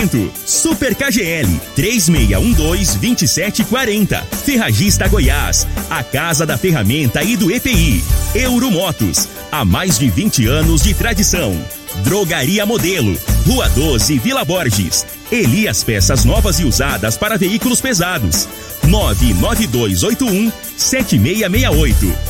Oferecimento: Super KGL 3612-2740. Ferragista Goiás, a Casa da Ferramenta e do EPI. Euromotos, há mais de 20 anos de tradição. Drogaria Modelo, Rua 12, Vila Borges. Elias Peças Novas e Usadas para Veículos Pesados. 99281 7668.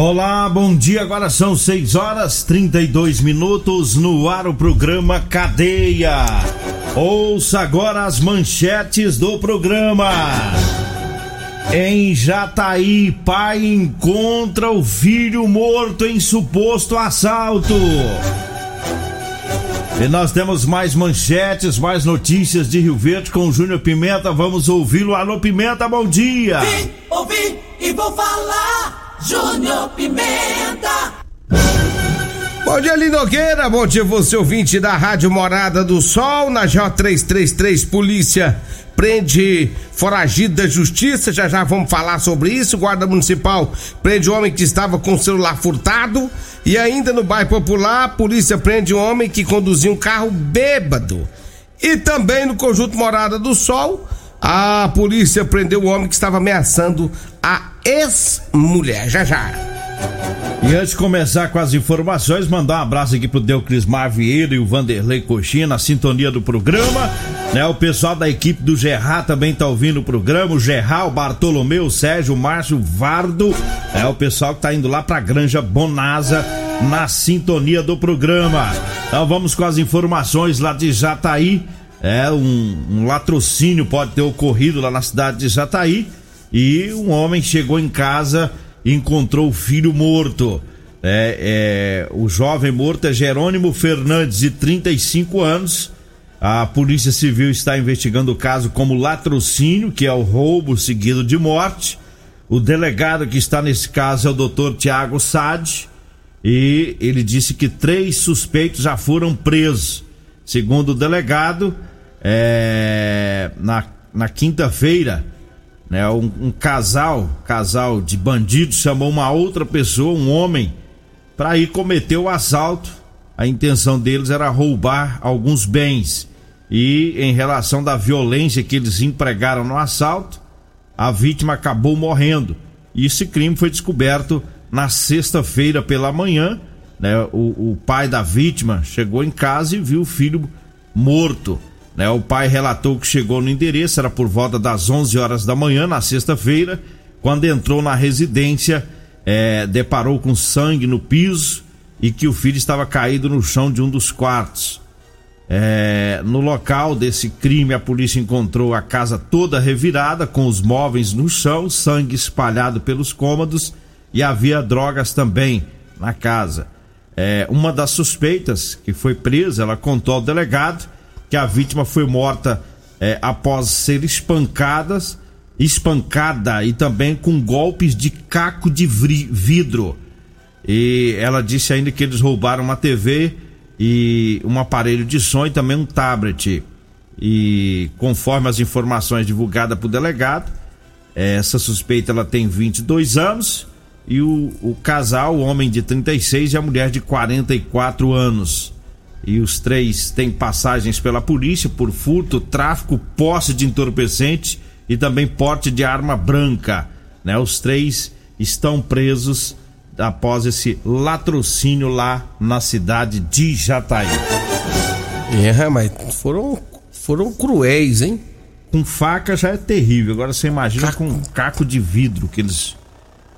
Olá, bom dia. Agora são 6 horas 32 minutos no ar o programa Cadeia. Ouça agora as manchetes do programa. Em Jataí, pai encontra o filho morto em suposto assalto. E nós temos mais manchetes, mais notícias de Rio Verde com o Júnior Pimenta. Vamos ouvi-lo. Alô, Pimenta, bom dia. Vim, ouvi e vou falar. Júnior Pimenta. Bom dia, Linogueira. Bom dia, você ouvinte da Rádio Morada do Sol. Na J333, polícia prende foragido da justiça. Já já vamos falar sobre isso. Guarda Municipal prende homem que estava com o celular furtado. E ainda no bairro Popular, a polícia prende um homem que conduzia um carro bêbado. E também no conjunto Morada do Sol, a polícia prendeu o homem que estava ameaçando a ex-mulher. Já já. E antes de começar com as informações, mandar um abraço aqui pro Deuclismar Vieira e o Vanderlei Coxinha na sintonia do programa. Né, o pessoal da equipe do Gerard também tá ouvindo o programa. O Gerard, o Bartolomeu, o Sérgio, o Márcio, o Vardo. É o pessoal que tá indo lá pra Granja Bonasa na sintonia do programa. Então vamos com as informações lá de Jataí. É, um, um latrocínio pode ter ocorrido lá na cidade de Jataí e um homem chegou em casa e encontrou o filho morto. É, é, o jovem morto é Jerônimo Fernandes, de 35 anos. A Polícia Civil está investigando o caso como latrocínio, que é o roubo seguido de morte. O delegado que está nesse caso é o doutor Tiago Sade. E ele disse que três suspeitos já foram presos. Segundo o delegado, é, na, na quinta-feira, né, um, um, casal, casal de bandidos chamou uma outra pessoa, um homem, para ir cometer o assalto. A intenção deles era roubar alguns bens. E em relação da violência que eles empregaram no assalto, a vítima acabou morrendo. E esse crime foi descoberto na sexta-feira pela manhã. Né, o, o pai da vítima chegou em casa e viu o filho morto. Né? O pai relatou que chegou no endereço, era por volta das 11 horas da manhã, na sexta-feira. Quando entrou na residência, é, deparou com sangue no piso e que o filho estava caído no chão de um dos quartos. É, no local desse crime, a polícia encontrou a casa toda revirada, com os móveis no chão, sangue espalhado pelos cômodos e havia drogas também na casa. É, uma das suspeitas que foi presa, ela contou ao delegado que a vítima foi morta é, após ser espancadas, espancada e também com golpes de caco de vidro. E ela disse ainda que eles roubaram uma TV e um aparelho de som e também um tablet. E conforme as informações divulgadas por delegado, essa suspeita ela tem 22 anos e o, o casal, o homem de 36 e a mulher de 44 anos e os três têm passagens pela polícia por furto, tráfico, posse de entorpecente e também porte de arma branca. Né? Os três estão presos após esse latrocínio lá na cidade de Jataí. É, mas foram, foram cruéis, hein? Com faca já é terrível. Agora você imagina caco. com um caco de vidro que eles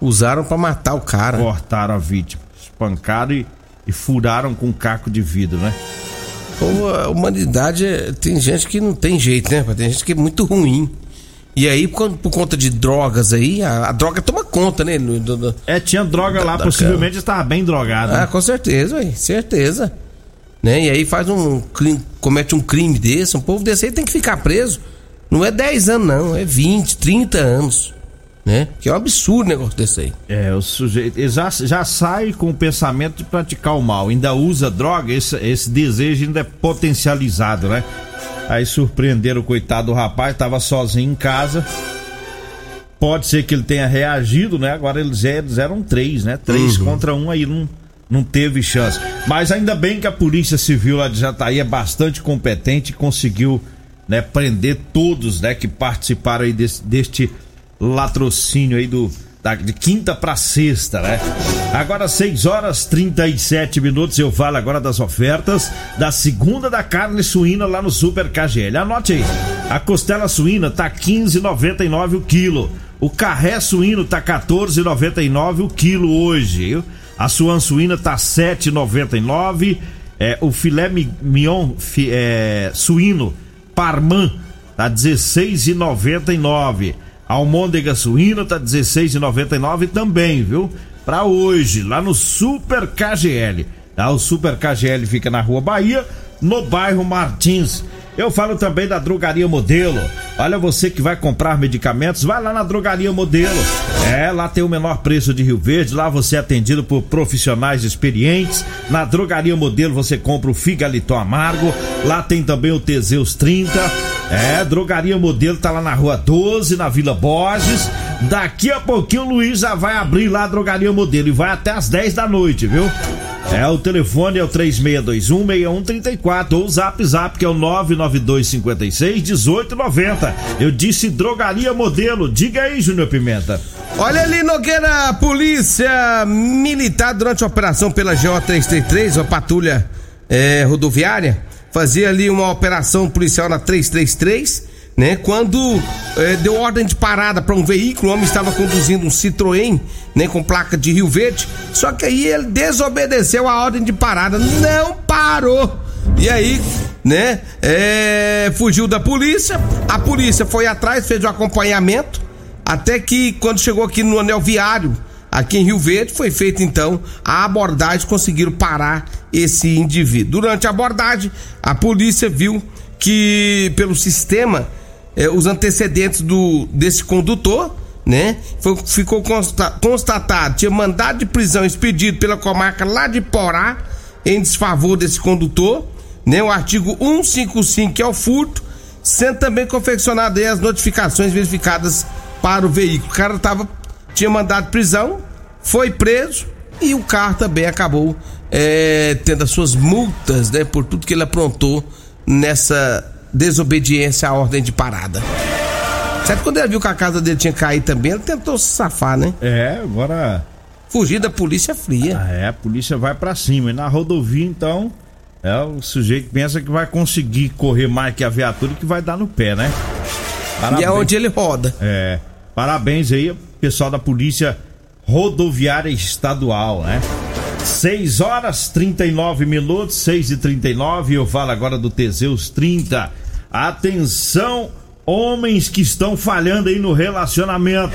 usaram para matar o cara. Cortaram a vítima, espancaram e e furaram com um caco de vidro, né? a humanidade é, tem gente que não tem jeito, né? Tem gente que é muito ruim. E aí, por, por conta de drogas aí, a, a droga toma conta, né? Do, do, é, tinha droga da, lá, da possivelmente estava bem drogado. Ah, né? com certeza, ué, certeza. Né? E aí faz um crime, comete um crime desse, um povo desse aí tem que ficar preso. Não é 10 anos, não, é 20, 30 anos. Né? Que é um absurdo o negócio desse aí. É, o sujeito já, já sai com o pensamento de praticar o mal, ainda usa droga, esse, esse desejo ainda é potencializado, né? Aí surpreenderam o coitado do rapaz, tava sozinho em casa. Pode ser que ele tenha reagido, né? Agora eles, eles eram três, né? Três uhum. contra um, aí não, não teve chance. Mas ainda bem que a Polícia Civil lá de Jataí é bastante competente e conseguiu né, prender todos né, que participaram aí desse, deste latrocínio aí do, da, de quinta para sexta, né? Agora 6 horas 37 minutos. Eu falo agora das ofertas da segunda da carne suína lá no Super KGL. Anote aí. A costela suína tá 15,99 o quilo. O carré suíno tá 14,99 o quilo hoje. Viu? A suan suína tá 7,99. É, o filé mignon é, suíno parman tá 16,99. Almôndega suína tá 16,99 também, viu? Para hoje, lá no Super KGL. Tá? O Super KGL fica na Rua Bahia, no bairro Martins. Eu falo também da Drogaria Modelo. Olha, você que vai comprar medicamentos, vai lá na Drogaria Modelo. É, lá tem o menor preço de Rio Verde, lá você é atendido por profissionais experientes. Na Drogaria Modelo você compra o Figaliton Amargo, lá tem também o Teseus 30. É, Drogaria Modelo tá lá na Rua 12, na Vila Borges. Daqui a pouquinho o Luiz já vai abrir lá a Drogaria Modelo e vai até as 10 da noite, viu? É, o telefone é o 3621-6134 ou o zap zap que é o 99256-1890. Eu disse drogaria modelo. Diga aí, Júnior Pimenta. Olha ali, Nogueira, polícia militar durante a operação pela GO 333, a patrulha é, rodoviária, fazia ali uma operação policial na 333 né? Quando é, deu ordem de parada para um veículo, o homem estava conduzindo um Citroën, né? Com placa de Rio Verde, só que aí ele desobedeceu a ordem de parada, não parou. E aí, né? É, fugiu da polícia, a polícia foi atrás, fez o acompanhamento, até que quando chegou aqui no anel viário, aqui em Rio Verde, foi feita então a abordagem, conseguiram parar esse indivíduo. Durante a abordagem, a polícia viu que pelo sistema é, os antecedentes do desse condutor, né? Foi, ficou consta, constatado, tinha mandado de prisão expedido pela comarca lá de Porá em desfavor desse condutor, né? O artigo 155, que é o furto, sendo também confeccionado as notificações verificadas para o veículo. O cara tava, tinha mandado de prisão, foi preso e o carro também acabou é, tendo as suas multas, né? Por tudo que ele aprontou nessa desobediência à ordem de parada. Certo? Quando ele viu que a casa dele tinha caído também, ele tentou se safar, né? É, agora. Fugir da polícia fria. Ah, é, a polícia vai para cima. E na rodovia, então, é o sujeito pensa que vai conseguir correr mais que a viatura que vai dar no pé, né? Parabéns. E é onde ele roda. É. Parabéns aí, pessoal da Polícia Rodoviária Estadual, né? 6 horas 39 minutos, 6 e 39 Eu falo agora do Teseus 30. Atenção, homens que estão falhando aí no relacionamento.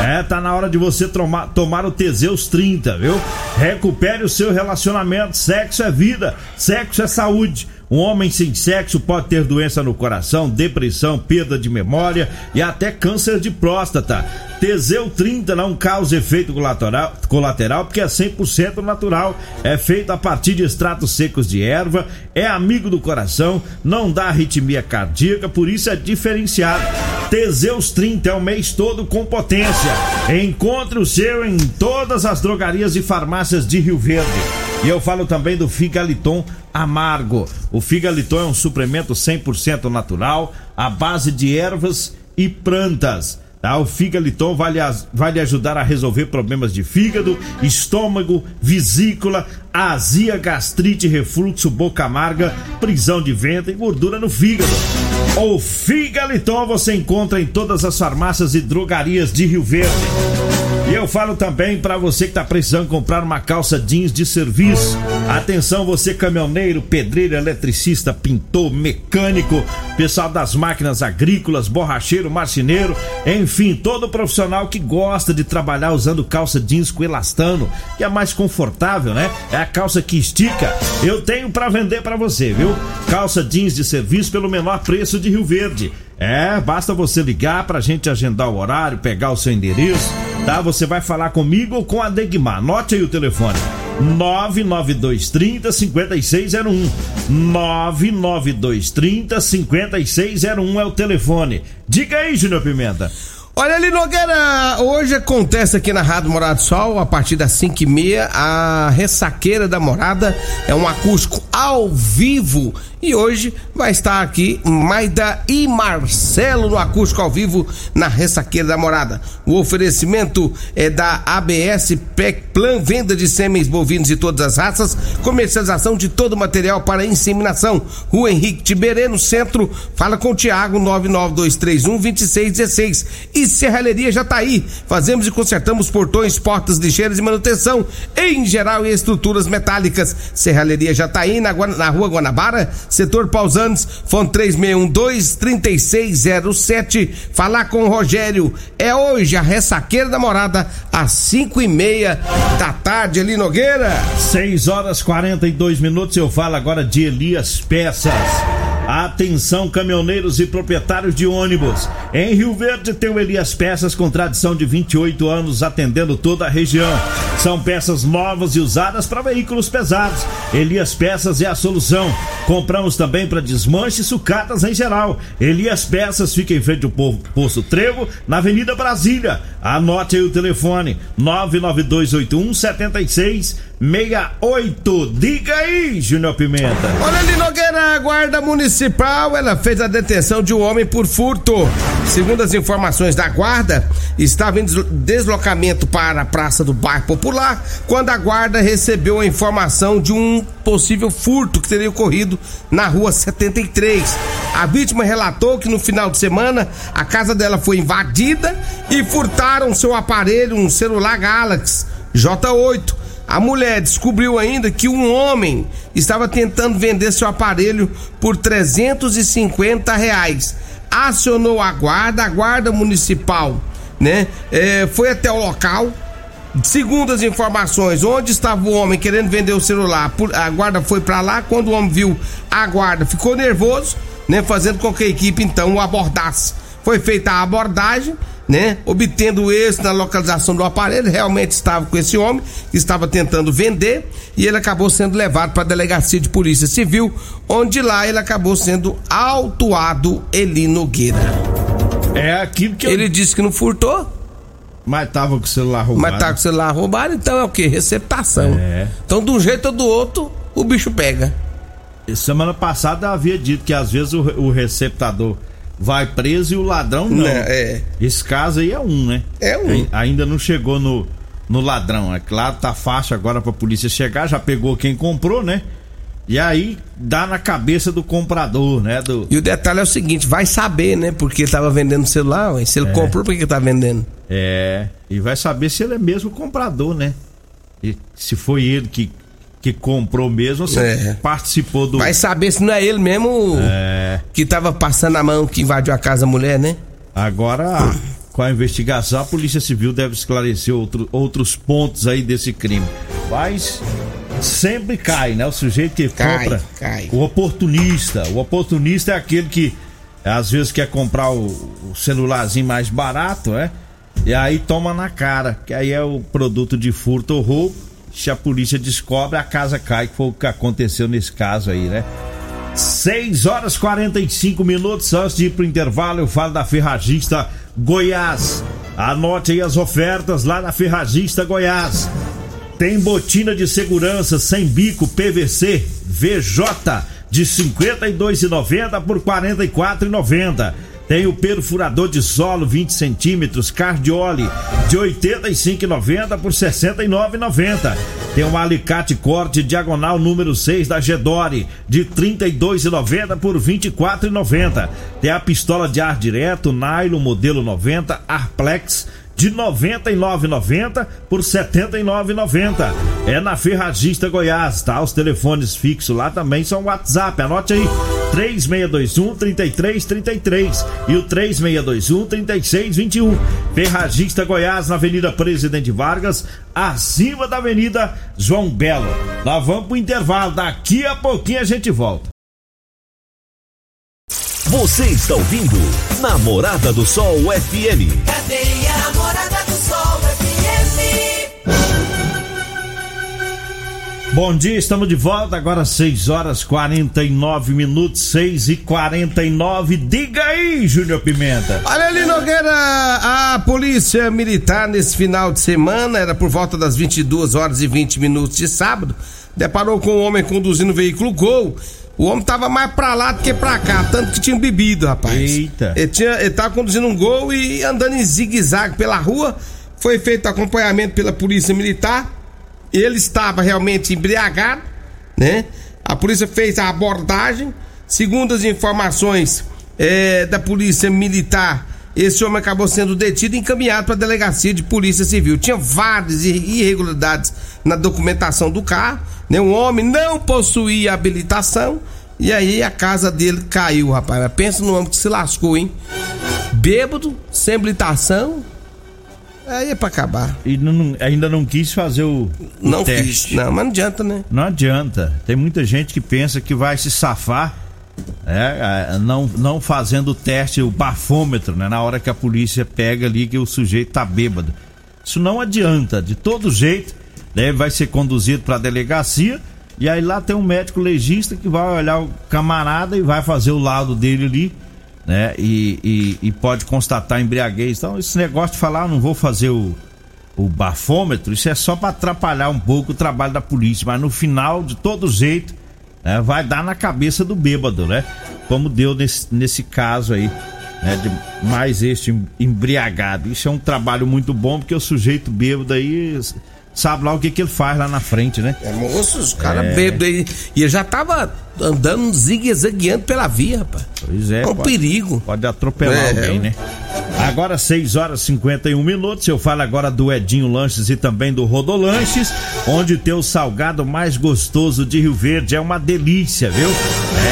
É, tá na hora de você tomar, tomar o Teseus 30, viu? Recupere o seu relacionamento. Sexo é vida, sexo é saúde. Um homem sem sexo pode ter doença no coração, depressão, perda de memória e até câncer de próstata. Teseu 30 não causa efeito colateral, colateral porque é 100% natural. É feito a partir de extratos secos de erva, é amigo do coração, não dá arritmia cardíaca, por isso é diferenciado. Teseus 30 é o mês todo com potência. Encontre o seu em todas as drogarias e farmácias de Rio Verde. E eu falo também do Figaliton Amargo. O Figaliton é um suplemento 100% natural, à base de ervas e plantas. Tá? O Figaliton vai lhe, vai lhe ajudar a resolver problemas de fígado, estômago, vesícula, azia, gastrite, refluxo, boca amarga, prisão de vento e gordura no fígado. O Figaliton você encontra em todas as farmácias e drogarias de Rio Verde. Eu falo também para você que está precisando comprar uma calça jeans de serviço. Atenção, você caminhoneiro, pedreiro, eletricista, pintor, mecânico, pessoal das máquinas agrícolas, borracheiro, marceneiro, enfim, todo profissional que gosta de trabalhar usando calça jeans com elastano, que é mais confortável, né? É a calça que estica. Eu tenho para vender para você, viu? Calça jeans de serviço pelo menor preço de Rio Verde. É, basta você ligar pra gente agendar o horário, pegar o seu endereço, tá? Você vai falar comigo ou com a Degmar. Anote aí o telefone. 99230 5601. 99230 5601 é o telefone. Diga aí, Júnior Pimenta. Olha ali, Nogueira, hoje acontece aqui na Rádio Morada do Sol, a partir das 5 e meia, a Ressaqueira da Morada, é um acústico ao vivo e hoje vai estar aqui Maida e Marcelo no acústico ao vivo na Ressaqueira da Morada. O oferecimento é da ABS PEC Plan, venda de sêmens bovinos de todas as raças, comercialização de todo o material para inseminação. Rua Henrique Tiberê, no centro. Fala com o Tiago 99231 2616. E Serralheria Jataí. Fazemos e consertamos portões, portas, lixeiras e manutenção em geral e estruturas metálicas. Serralheria Jataí na, na Rua Guanabara setor Pausantes, fone 3612-3607. Falar com o Rogério. É hoje a ressaqueira da morada, às 5 e meia da tarde, ali Nogueira. 6 horas 42 minutos. Eu falo agora de Elias Peças. Atenção, caminhoneiros e proprietários de ônibus. Em Rio Verde tem o Elias Peças com tradição de 28 anos atendendo toda a região. São peças novas e usadas para veículos pesados. Elias Peças é a solução. Compramos também para desmanche e sucatas em geral. Elias Peças fica em frente ao Poço Trevo, na Avenida Brasília. Anote aí o telefone: 99281 76 68. Diga aí, Júnior Pimenta. Olha ali, Nogueira, a guarda municipal, ela fez a detenção de um homem por furto. Segundo as informações da guarda, estava em deslocamento para a Praça do Bairro Popular quando a guarda recebeu a informação de um possível furto que teria ocorrido na rua 73. A vítima relatou que no final de semana a casa dela foi invadida e furtaram seu aparelho, um celular Galaxy J8 a mulher descobriu ainda que um homem estava tentando vender seu aparelho por 350 reais. Acionou a guarda, a guarda municipal, né? É, foi até o local. Segundo as informações, onde estava o homem querendo vender o celular, a guarda foi para lá. Quando o homem viu a guarda, ficou nervoso, né? Fazendo com que a equipe então o abordasse. Foi feita a abordagem né? Obtendo êxito na localização do aparelho, realmente estava com esse homem que estava tentando vender e ele acabou sendo levado para a delegacia de polícia civil, onde lá ele acabou sendo autuado Eli Nogueira. É aquilo que eu... ele disse que não furtou. Mas tava com o celular roubado. Mas tava com o celular roubado, então é o que? Receptação. É. Então, de um jeito ou do outro, o bicho pega. Semana passada havia dito que às vezes o, o receptador vai preso e o ladrão não. Né, é. Esse caso aí é um, né? É um. Ainda não chegou no, no ladrão. É claro, tá fácil agora pra polícia chegar, já pegou quem comprou, né? E aí dá na cabeça do comprador, né? Do... E o detalhe é o seguinte, vai saber, né? Porque tava vendendo celular, ué. se ele é. comprou, por que tá vendendo? É, e vai saber se ele é mesmo comprador, né? E se foi ele que que comprou mesmo, você é. participou do. Vai saber se não é ele mesmo é. que tava passando a mão que invadiu a casa mulher, né? Agora, com a investigação, a Polícia Civil deve esclarecer outro, outros pontos aí desse crime. Mas sempre cai, né? O sujeito que cai, compra. Cai. O oportunista. O oportunista é aquele que às vezes quer comprar o, o celularzinho mais barato, né? E aí toma na cara, que aí é o produto de furto ou roubo se a polícia descobre, a casa cai, que foi o que aconteceu nesse caso aí, né? 6 horas 45 minutos antes de ir pro intervalo, eu falo da Ferragista Goiás. Anote aí as ofertas lá na Ferragista Goiás. Tem botina de segurança sem bico PVC VJ de 52,90 por 44,90. Tem o perfurador de solo 20 centímetros, Cardioli, de 85,90 por 69,90. Tem um alicate corte diagonal número 6 da Gedore, de 32,90 por 24,90. Tem a pistola de ar direto, nylon modelo 90, Arplex de 99,90 por 79,90. É na Ferragista Goiás, tá? Os telefones fixos lá também são WhatsApp. Anote aí: 3621 3333 e o 3621 3621. Ferragista Goiás na Avenida Presidente Vargas, acima da Avenida João Belo. Nós vamos pro intervalo, daqui a pouquinho a gente volta. Você está ouvindo Namorada do Sol FM. Cadeia Namorada do Sol FM. Bom dia, estamos de volta agora 6 horas 49 minutos, 6 e 49 Diga aí, Júnior Pimenta. Olha ali, Nogueira, a polícia militar nesse final de semana, era por volta das 22 horas e 20 minutos de sábado, deparou com um homem conduzindo um veículo Gol. O homem tava mais pra lá do que pra cá, tanto que tinha bebido, rapaz. Eita. Ele, tinha, ele tava conduzindo um Gol e andando em zigue-zague pela rua. Foi feito acompanhamento pela polícia militar. Ele estava realmente embriagado, né? A polícia fez a abordagem. Segundo as informações eh, da polícia militar, esse homem acabou sendo detido e encaminhado para a delegacia de polícia civil. Tinha várias irre- irregularidades na documentação do carro, né? O homem não possuía habilitação e aí a casa dele caiu, rapaz. Pensa no homem que se lascou, hein? Bêbado, sem habilitação. Aí é pra acabar. E não- ainda não quis fazer o, o Não teste. fiz. Não, mas não adianta, né? Não adianta. Tem muita gente que pensa que vai se safar, é, é, não, não fazendo o teste, o bafômetro, né? Na hora que a polícia pega ali que o sujeito tá bêbado. Isso não adianta. De todo jeito, né, vai ser conduzido para a delegacia e aí lá tem um médico legista que vai olhar o camarada e vai fazer o laudo dele ali, né? E, e, e pode constatar embriaguez. Então, esse negócio de falar, ah, não vou fazer o, o bafômetro, isso é só para atrapalhar um pouco o trabalho da polícia, mas no final, de todo jeito, né, vai dar na cabeça do bêbado, né? Como deu nesse, nesse caso aí, né? De mais este embriagado. Isso é um trabalho muito bom, porque o sujeito bêbado aí sabe lá o que, que ele faz lá na frente, né? É, moço, os caras bêbados aí. E ele já tava andando zigue-zagueando pela via, rapaz. Pois é. É um pode- perigo. Pode atropelar É, alguém, ué. né? Agora 6 horas e 51 minutos. Eu falo agora do Edinho Lanches e também do Rodolanches, onde tem o salgado mais gostoso de Rio Verde. É uma delícia, viu?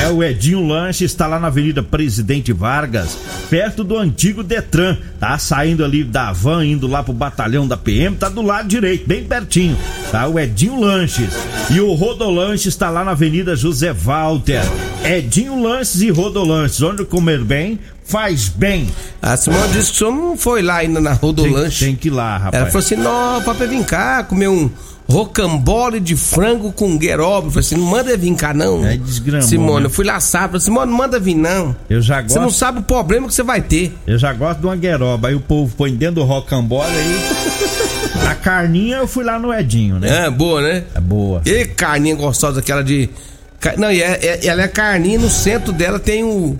É, o Edinho Lanches está lá na Avenida Presidente Vargas, perto do antigo Detran. Tá saindo ali da van, indo lá pro batalhão da PM, tá do lado direito, bem pertinho. Tá o Edinho Lanches. E o Rodolanches está lá na Avenida José Walter. Edinho Lanches e Rodolanches, onde comer bem faz bem. A Simone disse que o senhor não foi lá ainda na Tem, Rodolanche. tem que ir lá, rapaz. Ela falou assim: não, papai, vem cá comer um rocambole de frango com gueroba. Eu falei assim: não manda vir cá, não. Aí desgramou, Simone, né? eu fui lá sábado. Falei, Simone, não manda vir, não. Eu já Você não gosto, sabe o problema que você vai ter. eu já gosto de uma gueroba. Aí o povo põe dentro do rocambole aí. A carninha eu fui lá no Edinho, né? É, boa, né? É boa. E carninha gostosa, aquela de. Não, e é- é- ela é carninha, no centro dela tem o.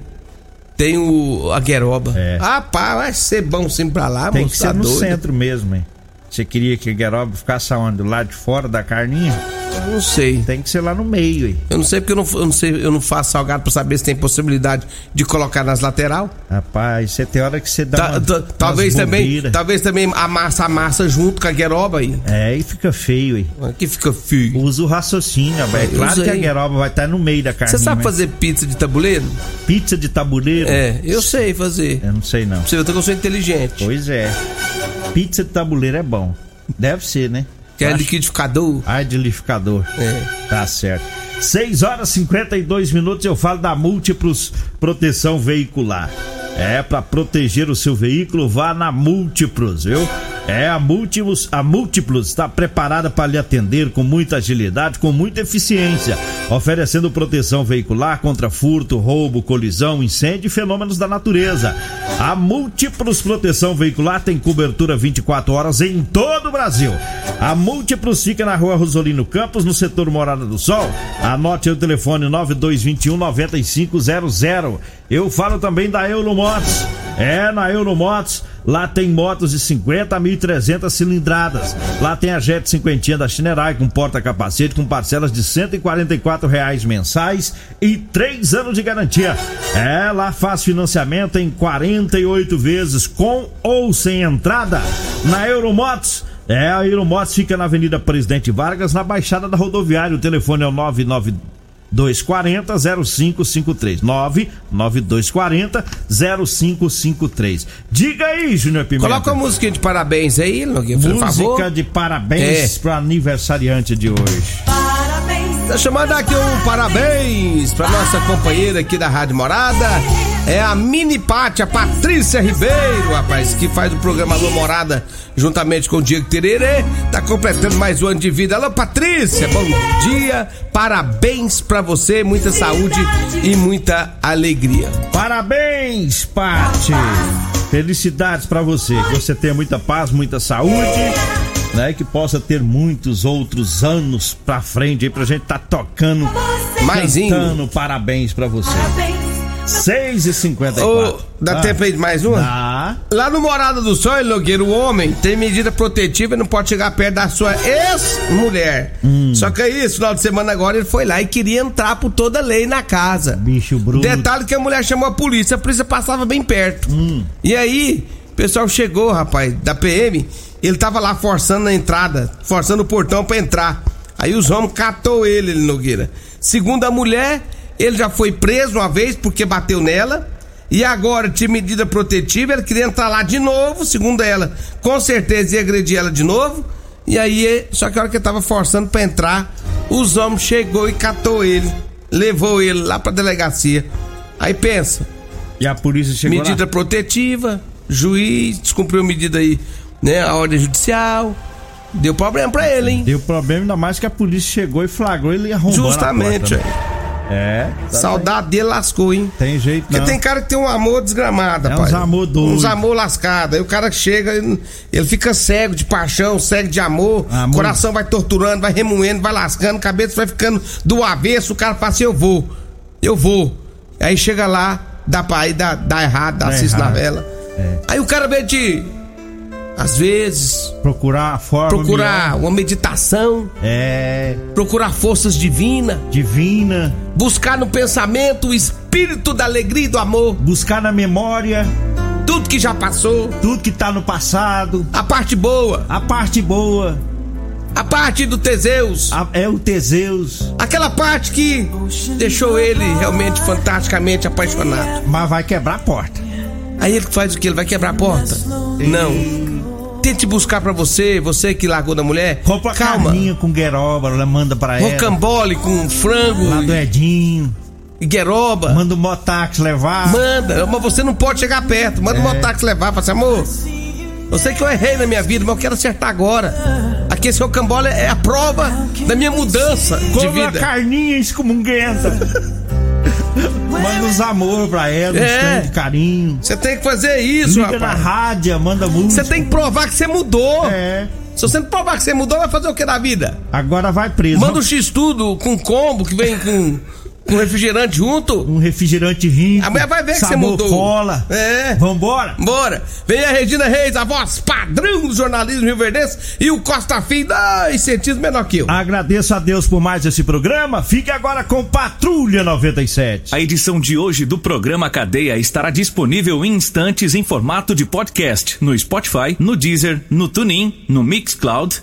Tem o. a gueroba. É. Rapaz, vai ser bom sempre pra lá, Tem moço, que tá ser no doido. centro mesmo, hein? Você queria que a gueroba ficasse onde? Do lado de fora da carninha? Eu não sei. Tem que ser lá no meio, hein? Eu não sei porque eu não, eu não sei, eu não faço salgado pra saber se tem possibilidade de colocar nas lateral. Rapaz, você tem hora que você dá Ta- uma, ta- umas talvez também, talvez também amassa a massa junto com a gueroba aí. É, e fica feio, hein? Aqui fica feio. Usa o raciocínio, velho. Eu Claro que a gueroba vai estar no meio da carninha. Você sabe mas fazer pizza de tabuleiro? pizza de tabuleiro? É, eu sei fazer. Eu não sei não. Você vê que eu sou inteligente. Pois é. Pizza de tabuleiro é bom. Deve ser, né? Quer Acho- liquidificador? Ai, de liquidificador. É. Tá certo. 6 horas e 52 minutos eu falo da Múltiplos Proteção Veicular. É, para proteger o seu veículo, vá na Múltiplos, viu? É, a Múltiplos, a Múltiplos está preparada para lhe atender com muita agilidade, com muita eficiência, oferecendo proteção veicular contra furto, roubo, colisão, incêndio e fenômenos da natureza. A Múltiplos Proteção Veicular tem cobertura 24 horas em todo o Brasil. A Múltiplos fica na rua Rosolino Campos, no setor Morada do Sol. Anote o telefone 9221 9500. Eu falo também da Euromotos. É, na Euromotos, lá tem motos de 50 a 1.300 cilindradas. Lá tem a Jet 50 da Chinerai com porta-capacete com parcelas de 144 reais mensais e 3 anos de garantia. É, lá faz financiamento em 48 vezes com ou sem entrada. Na Euromotos, é, a Euromotos fica na Avenida Presidente Vargas, na Baixada da Rodoviária. O telefone é o 99 240 0553 99240 0553. Diga aí, Júnior Pimenta. Coloca a música de parabéns aí, Nogueira, por Música favor. de parabéns É. pro aniversariante de hoje. Parabéns. Tá chamando aqui um parabéns pra nossa companheira aqui da Rádio Morada. É a Mini Pátria, Patrícia Ribeiro, rapaz, que faz o programa Alô Morada juntamente com o Diego Tererê. Tá completando mais um ano de vida. Alô, Patrícia, bom dia. Parabéns pra você, muita saúde e muita alegria. Parabéns, Pati! Felicidades pra você. Que você tenha muita paz, muita saúde, né? Que possa ter muitos outros anos pra frente aí pra gente tá tocando, Maisinho. cantando parabéns pra você. Parabéns. 6 e 54 Ô, dá tempo aí de mais uma? Dá. Lá no Morada do Sol, Nogueira, o homem tem medida protetiva e não pode chegar perto da sua ex-mulher. Hum. Só que aí, esse final de semana agora, ele foi lá e queria entrar por toda a lei na casa. Bicho bruto. Detalhe que a mulher chamou a polícia, a polícia passava bem perto. Hum. E aí, o pessoal chegou, rapaz, da PM, ele tava lá forçando a entrada, forçando o portão pra entrar. Aí os homens catou ele, ele Nogueira. Segundo a mulher, ele já foi preso uma vez porque bateu nela. E agora tinha medida protetiva, ele queria entrar lá de novo, segundo ela. Com certeza ia agredir ela de novo. E aí, só que a hora que ele tava forçando pra entrar, os homens chegou e catou ele. Levou ele lá pra delegacia. Aí pensa, E a polícia chegou medida lá. protetiva, juiz descumpriu medida aí, né? A ordem judicial. Deu problema pra ele, hein? Deu problema, ainda mais que a polícia chegou e flagrou ele arrombando Justamente, a porta, né? É. tá Saudade dele lascou, hein? Tem jeito Porque não. tem cara que tem um amor desgramado, É rapaz. uns amor doido. Uns amor lascado. Aí o cara chega, ele, fica cego de paixão, cego de amor. Amor. Coração vai torturando, vai remoendo, vai lascando, cabeça vai ficando do avesso. O cara fala assim: eu vou, eu vou. Aí chega lá, dá pra ir, dá, dá errado, dá Dá cis na vela. É. Aí o cara vem de. Às vezes, Procurar a forma. procurar melhor. uma meditação, É. procurar forças divinas, Divina. buscar no pensamento o espírito da alegria e do amor, Buscar na memória tudo que já passou, tudo que tá no passado. a parte boa, A parte boa a parte do Teseus, a- é o Teseus. aquela parte que deixou ele realmente fantasticamente apaixonado. Mas vai quebrar a porta. Aí ele faz o que? Ele vai quebrar a porta? Não. Tente buscar pra você, você que largou da mulher. Compra a Calma. carninha com gueroba, ela manda pra ela. Rocambole com frango Lá do Edinho. gueroba. Manda o motax levar. Manda, mas você não pode chegar perto. Manda o mototáxi levar. Fala assim, amor, eu sei que eu errei na minha vida, mas eu quero acertar agora. Aqui esse rocambole é a prova da minha mudança de Compra a vida. carninha excomunguenta. manda os amor pra ela, uns É. trem de carinho. Você tem que fazer isso, Liga na rapaz. rádio, manda música. Você tem que provar que você mudou. É. Se você não provar que você mudou, vai fazer o que da vida? Agora vai preso. Manda um X-Tudo com combo que vem com, com refrigerante junto. um refrigerante rico. A mulher vai ver que você mudou. cola. É. Vambora. Bora! Vem a Regina Reis, a voz padrão do jornalismo rio verdense e o Costa Filho, dois centímetros menor que eu. Agradeço a Deus por mais esse programa. Fique agora com Patrulha 97. A edição de hoje do programa Cadeia estará disponível em instantes em formato de podcast no Spotify, no Deezer, no TuneIn, no Mixcloud,